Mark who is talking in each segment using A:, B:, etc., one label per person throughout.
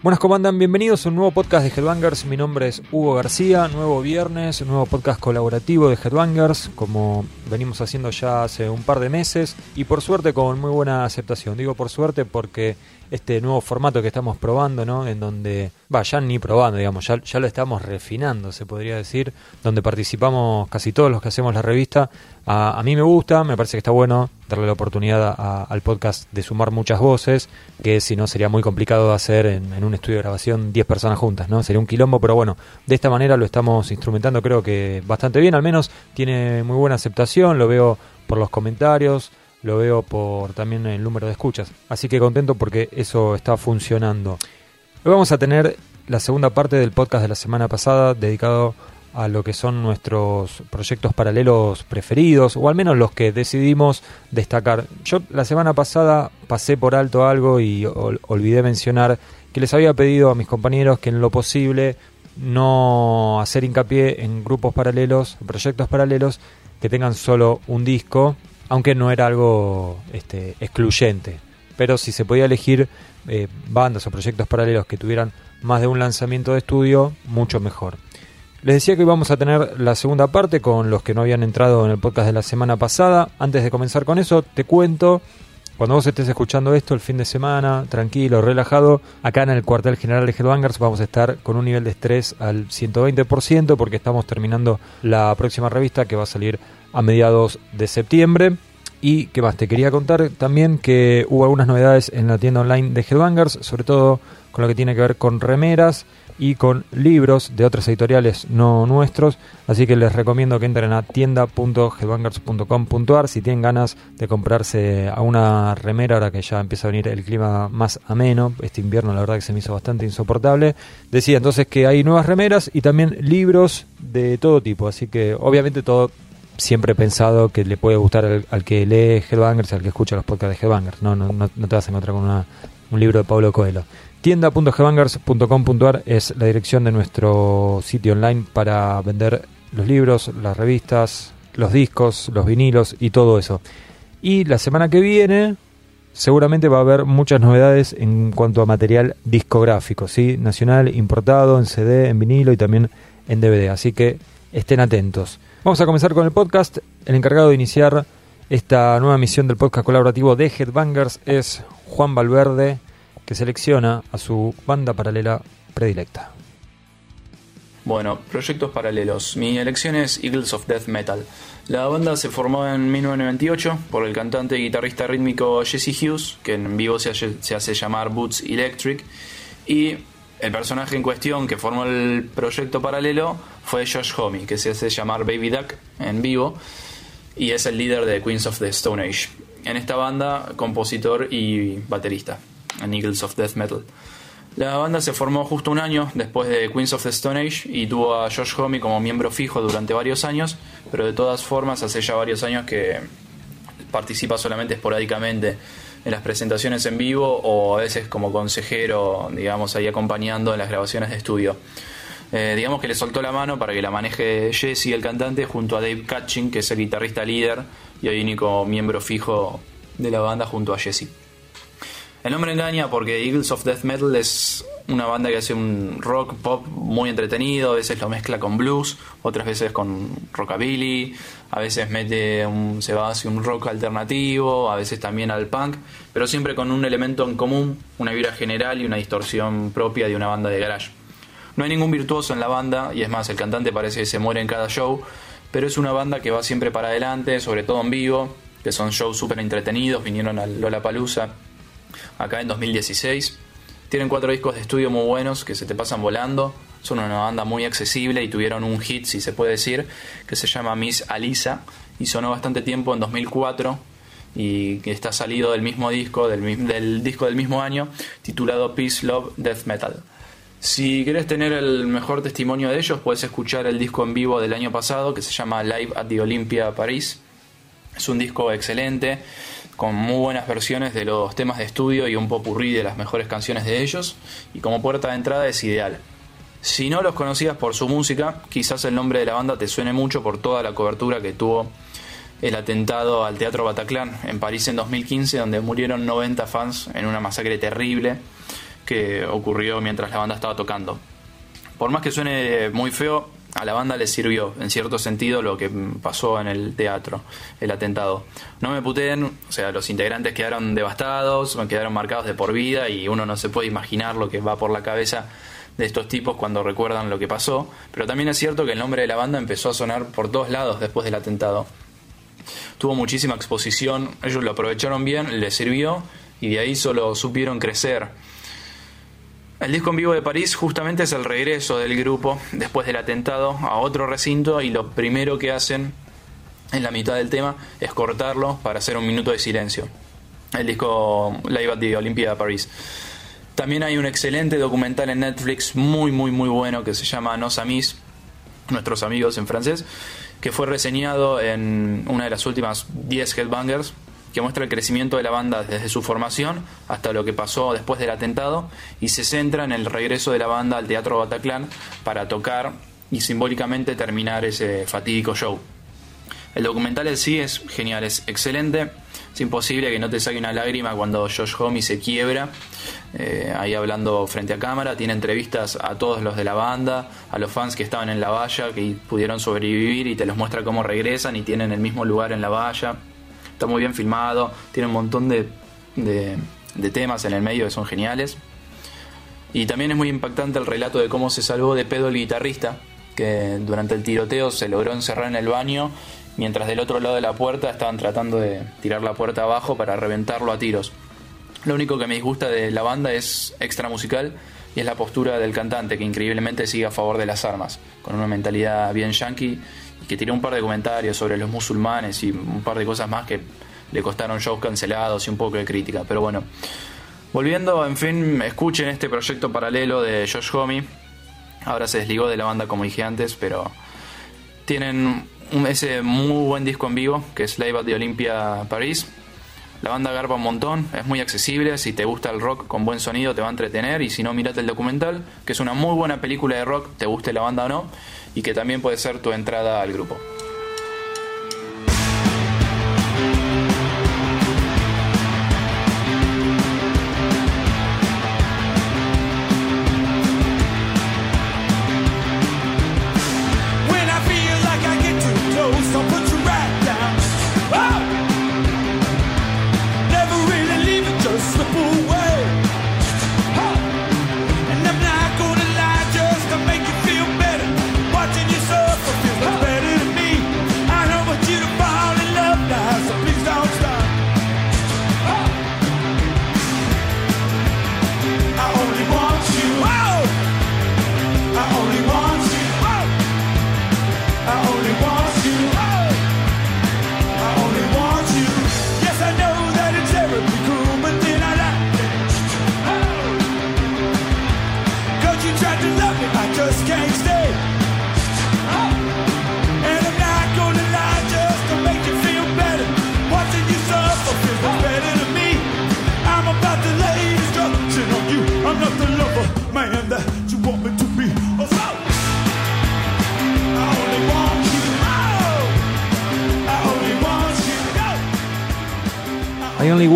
A: Buenas, ¿cómo andan? Bienvenidos a un nuevo podcast de Headbangers. Mi nombre es Hugo García, nuevo viernes, un nuevo podcast colaborativo de Headbangers, como venimos haciendo ya hace un par de meses y por suerte con muy buena aceptación. Digo por suerte porque este nuevo formato que estamos probando, ¿no? En donde, va, ya ni probando, digamos, ya, ya lo estamos refinando, se podría decir, donde participamos casi todos los que hacemos la revista. A, mí me gusta, me parece que está bueno darle la oportunidad a- al podcast de sumar muchas voces, que si no sería muy complicado hacer en, en un estudio de grabación 10 personas juntas, ¿no? Sería un quilombo, pero bueno, de esta manera lo estamos instrumentando creo que bastante bien, al menos tiene muy buena aceptación, lo veo por los comentarios, lo veo por también el número de escuchas. Así que contento porque eso está funcionando. Hoy vamos a tener la segunda parte del podcast de la semana pasada dedicado a lo que son nuestros proyectos paralelos preferidos o al menos los que decidimos destacar. Yo la semana pasada pasé por alto algo y ol- olvidé mencionar que les había pedido a mis compañeros que en lo posible no hacer hincapié en grupos paralelos, proyectos paralelos que tengan solo un disco, aunque no era algo este, excluyente. Pero si se podía elegir eh, bandas o proyectos paralelos que tuvieran más de un lanzamiento de estudio, mucho mejor. Les decía que hoy vamos a tener la segunda parte con los que no habían entrado en el podcast de la semana pasada. Antes de comenzar con eso, te cuento, cuando vos estés escuchando esto el fin de semana, tranquilo, relajado, acá en el cuartel general de Headbangers vamos a estar con un nivel de estrés al 120% porque estamos terminando la próxima revista que va a salir a mediados de septiembre. Y qué más, te quería contar también que hubo algunas novedades en la tienda online de Headbangers, sobre todo con lo que tiene que ver con remeras y con libros de otras editoriales no nuestros, así que les recomiendo que entren a tienda.headbangers.com.ar si tienen ganas de comprarse a una remera ahora que ya empieza a venir el clima más ameno, este invierno la verdad que se me hizo bastante insoportable. Decía entonces que hay nuevas remeras y también libros de todo tipo, así que obviamente todo siempre he pensado que le puede gustar al, que lee Headbangers, al que escucha los podcasts de Headbangers. No, no, no, no te vas a encontrar con una- un libro de Pablo Coelho. Tienda.headbangers.com.ar es la dirección de nuestro sitio online para vender los libros, las revistas, los discos, los vinilos y todo eso. Y la semana que viene seguramente va a haber muchas novedades en cuanto a material discográfico, ¿sí? nacional, importado, en CD, en vinilo y también en DVD. Así que estén atentos. Vamos a comenzar con el podcast. El encargado de iniciar esta nueva misión del podcast colaborativo de Headbangers es Juan Valverde, que selecciona a su banda paralela predilecta.
B: Bueno, proyectos paralelos. Mi elección es Eagles of Death Metal. La banda se formó en 1998 por el cantante y guitarrista rítmico Jesse Hughes, que en vivo se hace, se hace llamar Boots Electric, y el personaje en cuestión que formó el proyecto paralelo fue Josh Homme, que se hace llamar Baby Duck en vivo, y es el líder de Queens of the Stone Age. En esta banda, compositor y baterista, en Eagles of Death Metal. La banda se formó justo un año después de Queens of the Stone Age y tuvo a Josh Homme como miembro fijo durante varios años, pero de todas formas hace ya varios años que participa solamente esporádicamente en las presentaciones en vivo o a veces como consejero, digamos, ahí acompañando en las grabaciones de estudio. Eh, digamos que le soltó la mano para que la maneje Jesse, el cantante, junto a Dave Catching, que es el guitarrista líder y el único miembro fijo de la banda junto a Jesse. El nombre engaña porque Eagles of Death Metal es una banda que hace un rock pop muy entretenido, a veces lo mezcla con blues, otras veces con rockabilly, a veces mete un, se va hacia un rock alternativo, a veces también al punk, pero siempre con un elemento en común, una vibra general y una distorsión propia de una banda de garage. No hay ningún virtuoso en la banda, y es más, el cantante parece que se muere en cada show, pero es una banda que va siempre para adelante, sobre todo en vivo, que son shows súper entretenidos, vinieron al Lollapalooza acá en 2016. Tienen cuatro discos de estudio muy buenos que se te pasan volando. Son una banda muy accesible y tuvieron un hit, si se puede decir, que se llama Miss Alisa y sonó bastante tiempo en 2004 y que está salido del mismo disco, del disco del mismo año, titulado Peace, Love, Death Metal. Si querés tener el mejor testimonio de ellos, puedes escuchar el disco en vivo del año pasado que se llama Live at the Olympia París. Es un disco excelente, con muy buenas versiones de los temas de estudio y un popurrí de las mejores canciones de ellos, y como puerta de entrada es ideal. Si no los conocías por su música, quizás el nombre de la banda te suene mucho por toda la cobertura que tuvo el atentado al Teatro Bataclan en París en 2015, donde murieron 90 fans en una masacre terrible que ocurrió mientras la banda estaba tocando. Por más que suene muy feo, a la banda le sirvió, en cierto sentido, lo que pasó en el teatro, el atentado. No me puteen, o sea, los integrantes quedaron devastados, quedaron marcados de por vida y uno no se puede imaginar lo que va por la cabeza de estos tipos cuando recuerdan lo que pasó. Pero también es cierto que el nombre de la banda empezó a sonar por todos lados después del atentado. Tuvo muchísima exposición, ellos lo aprovecharon bien, les sirvió y de ahí solo supieron crecer. El disco en vivo de París justamente es el regreso del grupo después del atentado a otro recinto y lo primero que hacen en la mitad del tema es cortarlo para hacer un minuto de silencio. El disco Live at the Olympia de París. También hay un excelente documental en Netflix muy muy muy bueno que se llama Nos Amis, nuestros amigos en francés, que fue reseñado en una de las últimas 10 Headbangers, que muestra el crecimiento de la banda desde su formación hasta lo que pasó después del atentado y se centra en el regreso de la banda al Teatro Bataclan para tocar y simbólicamente terminar ese fatídico show. El documental en sí es genial, es excelente. Es imposible que no te saque una lágrima cuando Josh Homme se quiebra, eh, ahí hablando frente a cámara. Tiene entrevistas a todos los de la banda, a los fans que estaban en la valla, que pudieron sobrevivir y te los muestra cómo regresan y tienen el mismo lugar en la valla. Está muy bien filmado, tiene un montón de, de, temas en el medio que son geniales. Y también es muy impactante el relato de cómo se salvó de pedo el guitarrista, que durante el tiroteo se logró encerrar en el baño, mientras del otro lado de la puerta estaban tratando de tirar la puerta abajo para reventarlo a tiros. Lo único que me disgusta de la banda es extra musical y es la postura del cantante, que increíblemente sigue a favor de las armas, con una mentalidad bien yankee que tiró un par de comentarios sobre los musulmanes y un par de cosas más que le costaron shows cancelados y un poco de crítica. Pero bueno, volviendo, en fin, escuchen este proyecto paralelo de Josh Homme. Ahora se desligó de la banda como dije antes, pero tienen un- ese muy buen disco en vivo que es Live at the Olympia París. La banda garpa un montón, es muy accesible, si te gusta el rock con buen sonido te va a entretener y si no mirate el documental, que es una muy buena película de rock, te guste la banda o no, y que también puede ser tu entrada al grupo.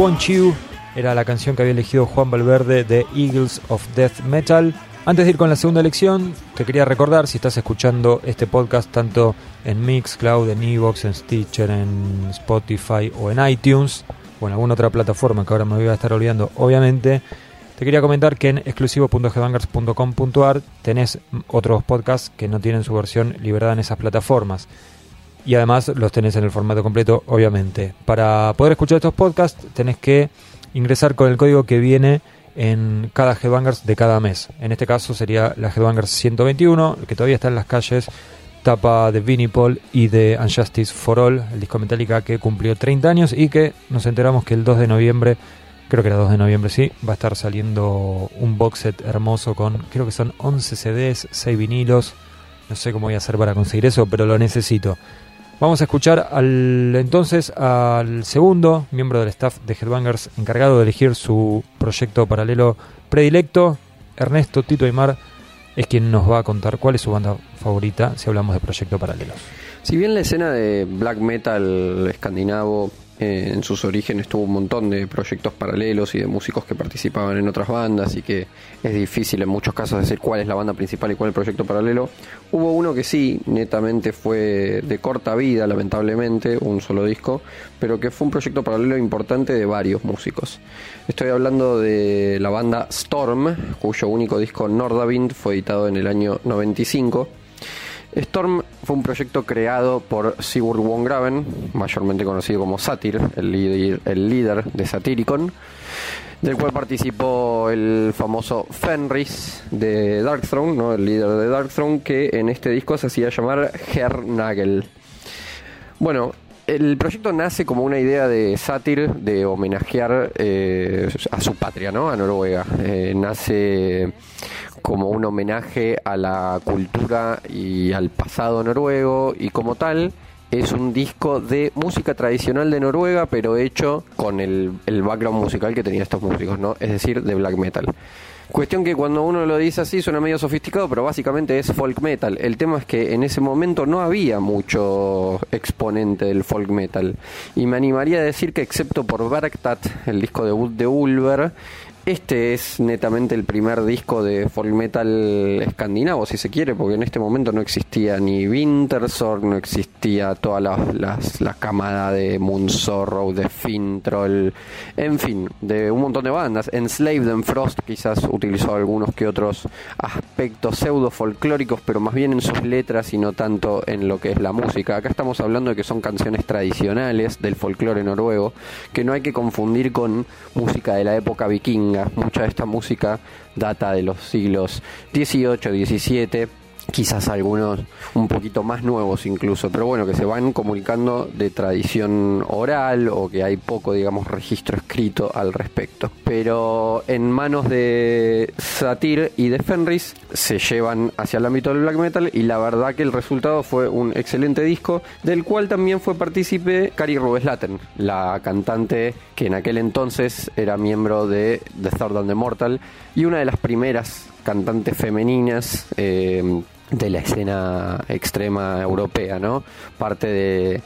C: Want You
A: era la canción que había elegido Juan Valverde de Eagles of Death Metal. Antes de ir con la segunda elección, te quería recordar, si estás escuchando este podcast tanto en Mixcloud, en Evox, en Stitcher, en Spotify o en iTunes, o en alguna otra plataforma que ahora me voy a estar olvidando, obviamente, te quería comentar que en exclusivo.headbangers.com.ar tenés otros podcasts que no tienen su versión liberada en esas plataformas. Y además los tenés en el formato completo, obviamente. Para poder escuchar estos podcasts tenés que ingresar con el código que viene en cada Headbangers de cada mes. En este caso sería la Headbangers 121, que todavía está en las calles tapa de Vinnie Paul y de Unjustice for All, el disco Metallica que cumplió 30 años y que nos enteramos que el 2 de noviembre, creo que era 2 de noviembre, sí, va a estar saliendo un box set hermoso con, creo que son 11 CDs, 6 vinilos, no sé cómo voy a hacer para conseguir eso, pero lo necesito. Vamos a escuchar al entonces al segundo miembro del staff de Headbangers encargado de elegir su proyecto paralelo predilecto, Ernesto Tito Aymar es quien nos va a contar cuál es su banda favorita si hablamos de proyectos paralelos.
D: Si bien la escena de black metal escandinavo en sus orígenes tuvo un montón de proyectos paralelos y de músicos que participaban en otras bandas y que es difícil en muchos casos decir cuál es la banda principal y cuál es el proyecto paralelo. Hubo uno que sí, netamente fue de corta vida, lamentablemente, un solo disco, pero que fue un proyecto paralelo importante de varios músicos. Estoy hablando de la banda Storm, cuyo único disco Nordavind fue editado en el año 95 Storm fue un proyecto creado por Sigurd Wongraven, mayormente conocido como Satyr, el líder, el líder de Satyricon, del cual participó el famoso Fenris de Darkthrone, ¿no? el líder de Darkthrone, que en este disco se hacía llamar Hernagel. Bueno, el proyecto nace como una idea de Satyr de homenajear eh, a su patria, ¿no? A Noruega. Eh, nace como un homenaje a la cultura y al pasado noruego y como tal es un disco de música tradicional de Noruega pero hecho con el, el background musical que tenían estos músicos, ¿no? Es decir, de black metal. Cuestión que cuando uno lo dice así suena medio sofisticado, pero básicamente es folk metal. El tema es que en ese momento no había mucho exponente del folk metal. Y me animaría a decir que excepto por Verktat, el disco debut de Ulver, este es netamente el primer disco de folk metal escandinavo, si se quiere, porque en este momento no existía ni Wintersorg, no existía toda la, la, camada de Moonsorrow, de Fintroll, en fin, de un montón de bandas. Enslaved and Frost quizás utilizó algunos que otros aspectos pseudo folclóricos, pero más bien en sus letras y no tanto en lo que es la música. Acá estamos hablando de que son canciones tradicionales del folclore noruego, que no hay que confundir con música de la época vikinga Mucha de esta música data de los siglos XVIII, XVII quizás algunos un poquito más nuevos incluso, pero bueno, que se van comunicando de tradición oral o que hay poco, digamos, registro escrito al respecto. Pero en manos de Satir y de Fenris se llevan hacia el ámbito del black metal y la verdad que el resultado fue un excelente disco del cual también fue partícipe Cari Rubeslaten, la cantante que en aquel entonces era miembro de The Third and the Mortal y una de las primeras cantantes femeninas eh, de la escena extrema europea, ¿no? Parte de,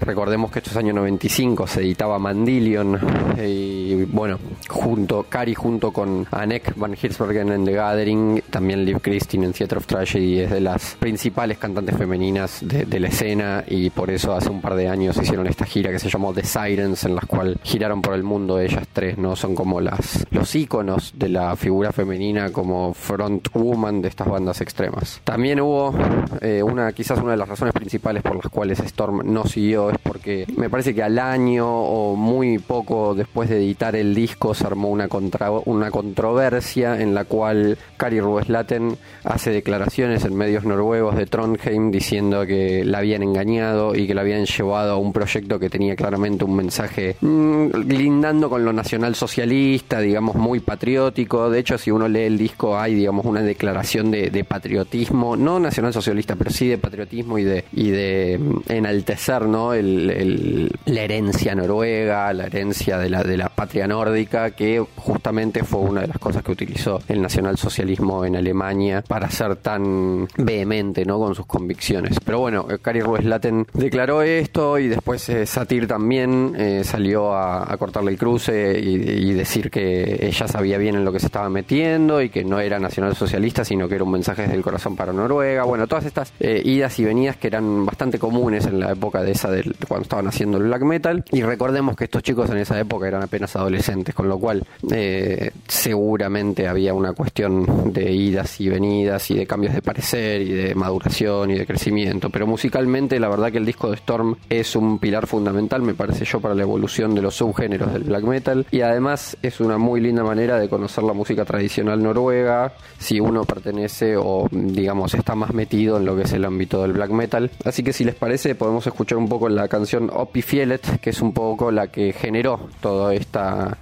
D: recordemos que estos años 95 se editaba Mandillion y bueno, junto Cari junto con Anek van Hirsbergen en The Gathering, también Liv Christine en Theatre of Tragedy es de las principales cantantes femeninas de, la escena y por eso hace un par de años hicieron esta gira que se llamó The Sirens en la cual giraron por el mundo ellas tres, ¿no? Son como las los íconos de la figura femenina como front woman de estas bandas extremas. También también hubo eh, una, quizás una de las razones principales por las cuales Storm no siguió es porque me parece que al año o muy poco después de editar el disco se armó una, contra, una controversia en la cual Kari Rueslaten hace declaraciones en medios noruegos de Trondheim diciendo que la habían engañado y que la habían llevado a un proyecto que tenía claramente un mensaje mm, lindando con lo nacional socialista, digamos muy patriótico. De hecho, si uno lee el disco hay, digamos, una declaración de patriotismo no nacional socialista, pero sí de patriotismo y de, y de mm, enaltecer ¿no? El, la herencia noruega, la herencia de la, de la patria nórdica, que justamente fue una de las cosas que utilizó el nacionalsocialismo en Alemania para ser tan vehemente ¿no? con sus convicciones. Pero bueno, Kari Rueslaten declaró esto y después eh, Satir también eh, salió a, cortarle el cruce y, y, decir que ella sabía bien en lo que se estaba metiendo y que no era nacionalsocialista, sino que era un mensaje desde el corazón para Noruega, bueno, todas estas eh, idas y venidas que eran bastante comunes en la época de esa del cuando estaban haciendo el black metal. Y recordemos que estos chicos en esa época eran apenas adolescentes, con lo cual eh, seguramente había una cuestión de idas y venidas y de cambios de parecer y de maduración y de crecimiento. Pero musicalmente, la verdad que el disco de Storm es un pilar fundamental, me parece yo, para la evolución de los subgéneros del black metal. Y además es una muy linda manera de conocer la música tradicional noruega, si uno pertenece o digamos
C: está más metido en lo que es el ámbito del black metal. Así que si les parece, podemos escuchar un poco la canción Opie Fielet, que es un poco la que generó toda esta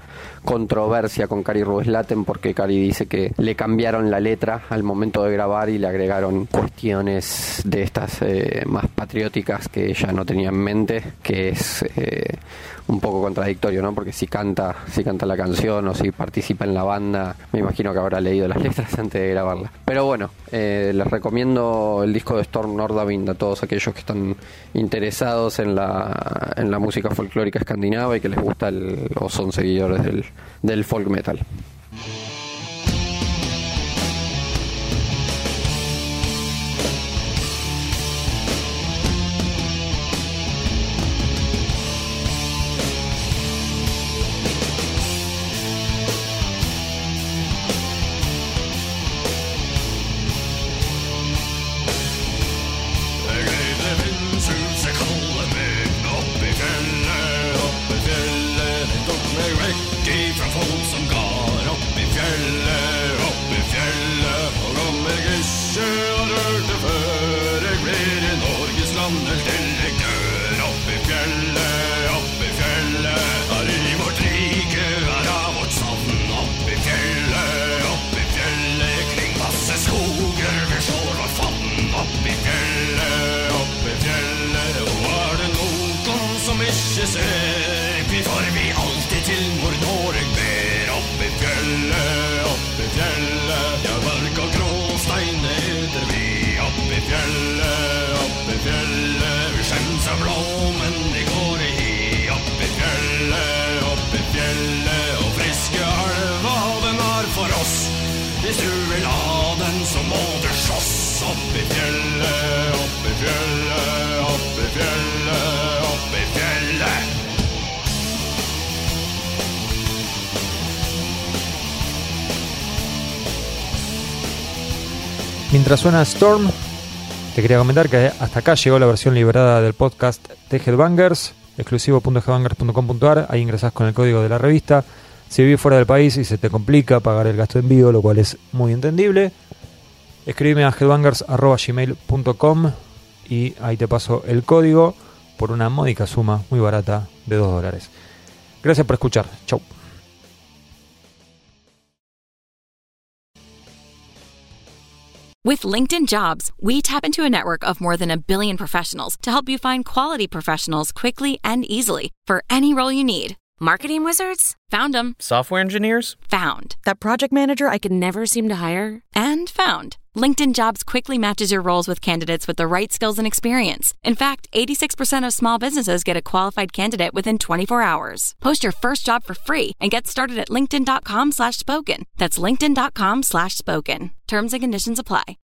C: controversia con Cari Rueslaten porque Cari dice que le cambiaron la letra al momento de grabar y le agregaron cuestiones de estas eh, más patrióticas que ella no tenía en mente, que es eh, un poco contradictorio, ¿no? Porque si canta, si canta la canción o si participa en la banda, me imagino que habrá leído las letras antes de grabarla. Pero bueno, eh, les recomiendo el disco de Storm Nordavind a todos aquellos que están interesados en la, en la música folclórica escandinava y que les gusta el, o son seguidores del, del folk metal.
A: Mientras suena Storm, te quería comentar que hasta acá llegó la versión liberada del podcast de Headbangers, exclusivo.headbangers.com.ar. Ahí ingresás con el código de la revista. Si vivís fuera del país y se te complica pagar el gasto de envío, lo cual es muy entendible, escríbeme a headbangers.gmail.com y ahí te paso el código por una módica suma muy barata de 2 dólares. Gracias por escuchar. Chau.
E: With LinkedIn Jobs, we tap into a network of more than a billion professionals to help you find quality professionals quickly and easily for any role you need.
F: Marketing wizards?
E: Found them.
G: Software engineers?
E: Found.
F: That project manager I could never seem to hire?
E: And found. LinkedIn Jobs quickly matches your roles with candidates with the right skills and experience. In fact, 86% of small businesses get a qualified candidate within 24 hours. Post your first job for free and get started at linkedin.com slash spoken. That's linkedin.com slash spoken. Terms and conditions apply.